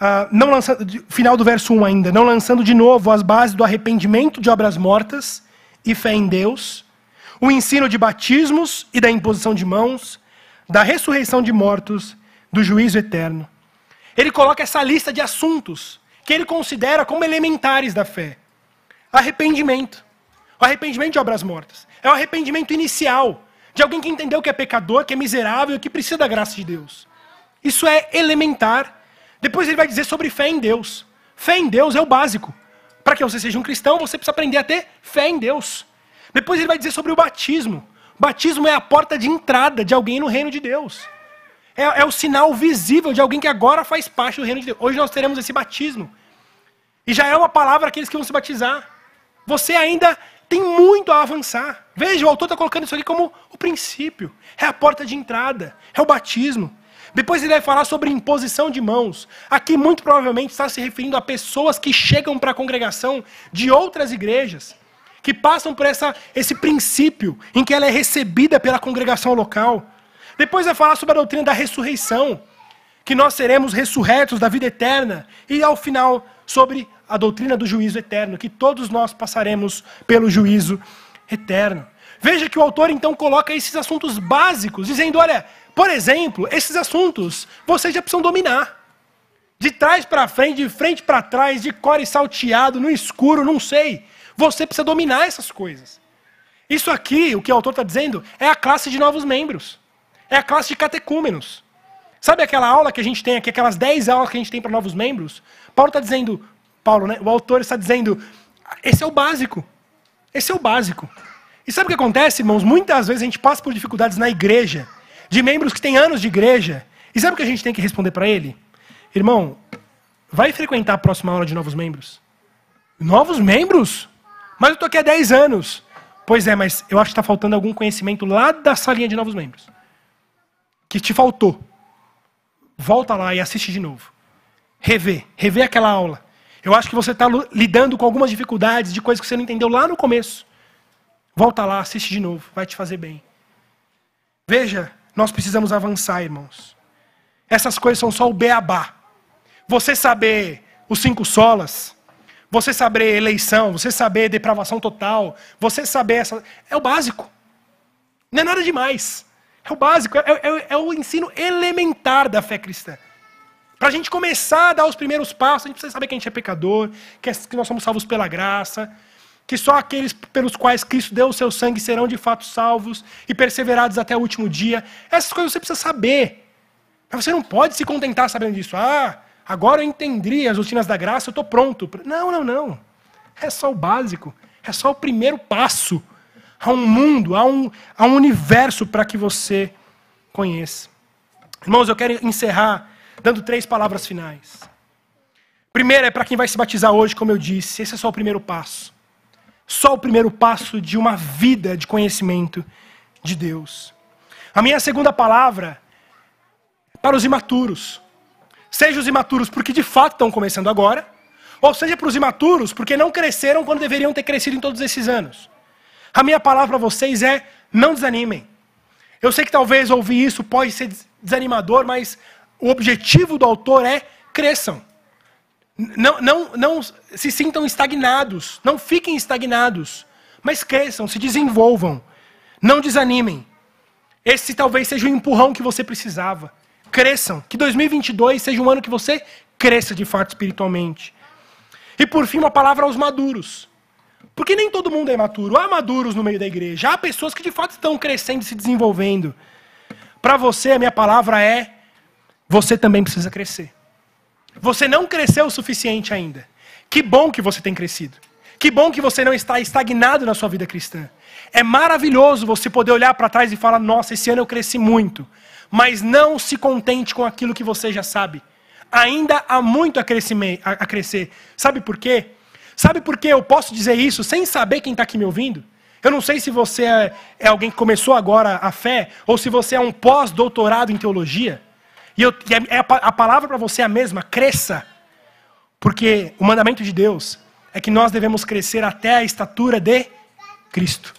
uh, não lançando, final do verso 1 ainda, não lançando de novo as bases do arrependimento de obras mortas e fé em Deus, o ensino de batismos e da imposição de mãos, da ressurreição de mortos, do juízo eterno. Ele coloca essa lista de assuntos que ele considera como elementares da fé. Arrependimento. O arrependimento de obras mortas. É o arrependimento inicial de alguém que entendeu que é pecador, que é miserável que precisa da graça de Deus. Isso é elementar. Depois ele vai dizer sobre fé em Deus. Fé em Deus é o básico. Para que você seja um cristão, você precisa aprender a ter fé em Deus. Depois ele vai dizer sobre o batismo. Batismo é a porta de entrada de alguém no reino de Deus. É, é, o sinal visível de alguém que agora faz parte do reino de Deus. Hoje nós teremos esse batismo. E já é uma palavra aqueles que vão se batizar. Você ainda tem muito a avançar. Veja, o autor está colocando isso aqui como o princípio. É a porta de entrada. É o batismo. Depois ele vai falar sobre imposição de mãos. Aqui, muito provavelmente, está se referindo a pessoas que chegam para a congregação de outras igrejas, que passam por essa, esse princípio em que ela é recebida pela congregação local. Depois vai falar sobre a doutrina da ressurreição, que nós seremos ressurretos da vida eterna. E ao final, sobre a doutrina do juízo eterno, que todos nós passaremos pelo juízo eterno. Veja que o autor então coloca esses assuntos básicos, dizendo: olha, por exemplo, esses assuntos vocês já precisam dominar. De trás para frente, de frente para trás, de core salteado, no escuro, não sei. Você precisa dominar essas coisas. Isso aqui, o que o autor está dizendo, é a classe de novos membros. É a classe de catecúmenos. Sabe aquela aula que a gente tem aqui, aquelas 10 aulas que a gente tem para novos membros? Paulo está dizendo, Paulo, né? O autor está dizendo, esse é o básico. Esse é o básico. E sabe o que acontece, irmãos? Muitas vezes a gente passa por dificuldades na igreja, de membros que têm anos de igreja. E sabe o que a gente tem que responder para ele? Irmão, vai frequentar a próxima aula de novos membros. Novos membros? Mas eu estou aqui há 10 anos. Pois é, mas eu acho que está faltando algum conhecimento lá da salinha de novos membros que te faltou, volta lá e assiste de novo. Rever, rever aquela aula. Eu acho que você está lidando com algumas dificuldades de coisas que você não entendeu lá no começo. Volta lá, assiste de novo, vai te fazer bem. Veja, nós precisamos avançar, irmãos. Essas coisas são só o beabá. Você saber os cinco solas, você saber eleição, você saber depravação total, você saber essa. É o básico. Não é nada demais. É o básico, é, é, é o ensino elementar da fé cristã. Para a gente começar a dar os primeiros passos, a gente precisa saber que a gente é pecador, que, é, que nós somos salvos pela graça, que só aqueles pelos quais Cristo deu o seu sangue serão de fato salvos e perseverados até o último dia. Essas coisas você precisa saber. Mas você não pode se contentar sabendo disso. Ah, agora eu entendi as doutrinas da graça, eu estou pronto. Não, não, não. É só o básico. É só o primeiro passo Há um mundo, há um, há um universo para que você conheça. Irmãos, eu quero encerrar dando três palavras finais. Primeiro é para quem vai se batizar hoje, como eu disse, esse é só o primeiro passo. Só o primeiro passo de uma vida de conhecimento de Deus. A minha segunda palavra é para os imaturos. Seja os imaturos porque de fato estão começando agora, ou seja para os imaturos porque não cresceram quando deveriam ter crescido em todos esses anos. A minha palavra para vocês é: não desanimem. Eu sei que talvez ouvir isso pode ser desanimador, mas o objetivo do autor é cresçam. Não, não, não se sintam estagnados, não fiquem estagnados, mas cresçam, se desenvolvam, não desanimem. Esse talvez seja o empurrão que você precisava. Cresçam, que 2022 seja um ano que você cresça de fato espiritualmente. E por fim, uma palavra aos maduros. Porque nem todo mundo é maturo. Há maduros no meio da igreja. Há pessoas que de fato estão crescendo e se desenvolvendo. Para você, a minha palavra é: você também precisa crescer. Você não cresceu o suficiente ainda. Que bom que você tem crescido. Que bom que você não está estagnado na sua vida cristã. É maravilhoso você poder olhar para trás e falar: nossa, esse ano eu cresci muito. Mas não se contente com aquilo que você já sabe. Ainda há muito a, a crescer. Sabe por quê? Sabe por que eu posso dizer isso sem saber quem está aqui me ouvindo? Eu não sei se você é, é, alguém que começou agora a fé, ou se você é um pós-doutorado em teologia. E, eu, e a, a palavra para você é a mesma: cresça. Porque o mandamento de Deus é que nós devemos crescer até a estatura de Cristo.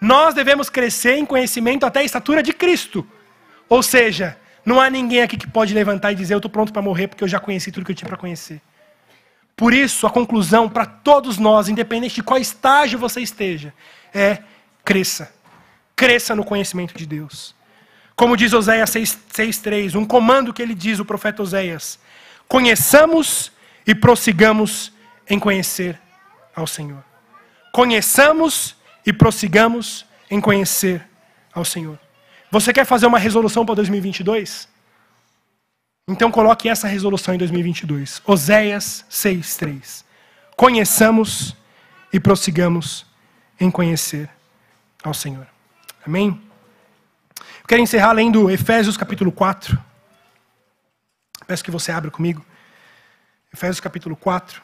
Nós devemos crescer em conhecimento até a estatura de Cristo. Ou seja, não há ninguém aqui que pode levantar e dizer: Eu estou pronto para morrer porque eu já conheci tudo que eu tinha para conhecer. Por isso, a conclusão para todos nós, independente de qual estágio você esteja, é cresça. Cresça no conhecimento de Deus. Como diz Oséias 6,3, um comando que ele diz, o profeta Oséias: conheçamos e prossigamos em conhecer ao Senhor. Conheçamos e prossigamos em conhecer ao Senhor. Você quer fazer uma resolução para 2022? Então coloque essa resolução em 2022. Oséias 6:3. Conheçamos e prossigamos em conhecer ao Senhor. Amém? Eu quero encerrar lendo Efésios capítulo 4. Peço que você abra comigo. Efésios capítulo 4.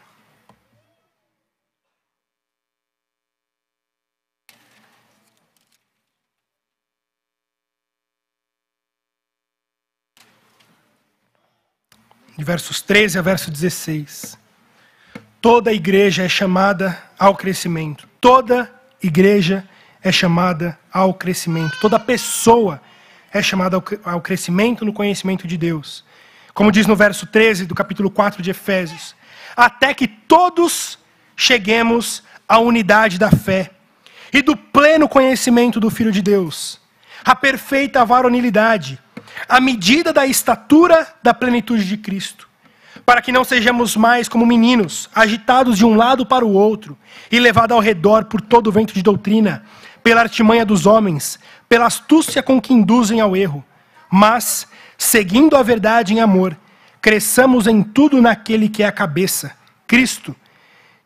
De versos 13 a verso 16. Toda igreja é chamada ao crescimento. Toda igreja é chamada ao crescimento. Toda pessoa é chamada ao crescimento no conhecimento de Deus. Como diz no verso 13 do capítulo 4 de Efésios, até que todos cheguemos à unidade da fé e do pleno conhecimento do Filho de Deus, a perfeita varonilidade, a medida da estatura da plenitude de Cristo, para que não sejamos mais como meninos, agitados de um lado para o outro e levados ao redor por todo o vento de doutrina, pela artimanha dos homens, pela astúcia com que induzem ao erro, mas seguindo a verdade em amor, cresçamos em tudo naquele que é a cabeça, Cristo,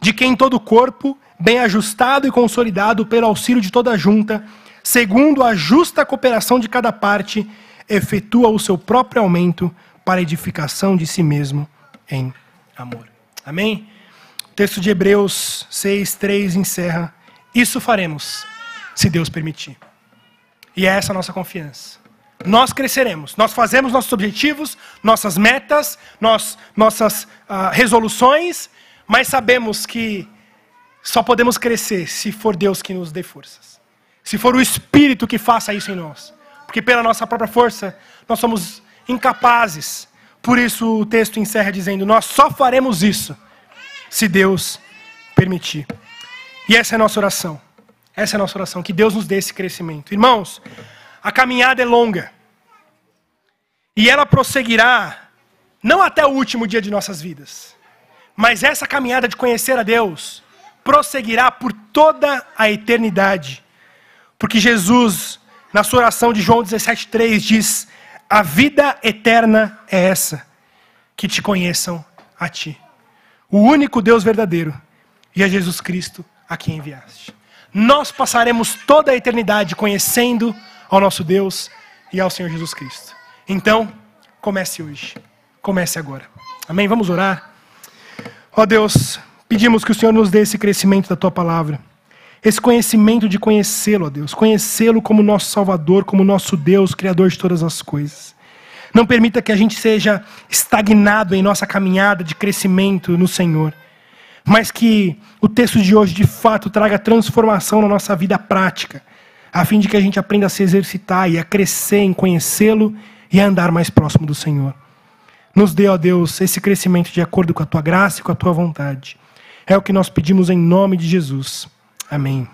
de quem todo o corpo, bem ajustado e consolidado pelo auxílio de toda a junta, segundo a justa cooperação de cada parte, efetua o seu próprio aumento para edificação de si mesmo em amor. Amém? O texto de Hebreus 6, 3 encerra: Isso faremos, se Deus permitir. E é essa a nossa confiança nós cresceremos. Nós fazemos nossos objetivos, nossas metas, nós, nossas uh, resoluções, mas sabemos que só podemos crescer se for Deus que nos dê forças. Se for o Espírito que faça isso em nós. Porque pela nossa própria força, nós somos incapazes. Por isso o texto encerra dizendo: Nós só faremos isso se Deus permitir. E essa é a nossa oração. Essa é a nossa oração, que Deus nos dê esse crescimento. Irmãos, a caminhada é longa. E ela prosseguirá não até o último dia de nossas vidas, mas essa caminhada de conhecer a Deus prosseguirá por toda a eternidade. Porque Jesus, na sua oração de João 17,3, diz: A vida eterna é essa, que te conheçam a ti, o único Deus verdadeiro, e a Jesus Cristo a quem enviaste. Nós passaremos toda a eternidade conhecendo ao nosso Deus e ao Senhor Jesus Cristo. Então, comece hoje. Comece agora. Amém? Vamos orar. Ó Deus, pedimos que o Senhor nos dê esse crescimento da tua palavra. Esse conhecimento de conhecê-lo, ó Deus. Conhecê-lo como nosso Salvador, como nosso Deus, Criador de todas as coisas. Não permita que a gente seja estagnado em nossa caminhada de crescimento no Senhor. Mas que o texto de hoje, de fato, traga transformação na nossa vida prática a fim de que a gente aprenda a se exercitar e a crescer em conhecê-lo e a andar mais próximo do Senhor. Nos dê, ó Deus, esse crescimento de acordo com a tua graça e com a tua vontade. É o que nós pedimos em nome de Jesus. Amém.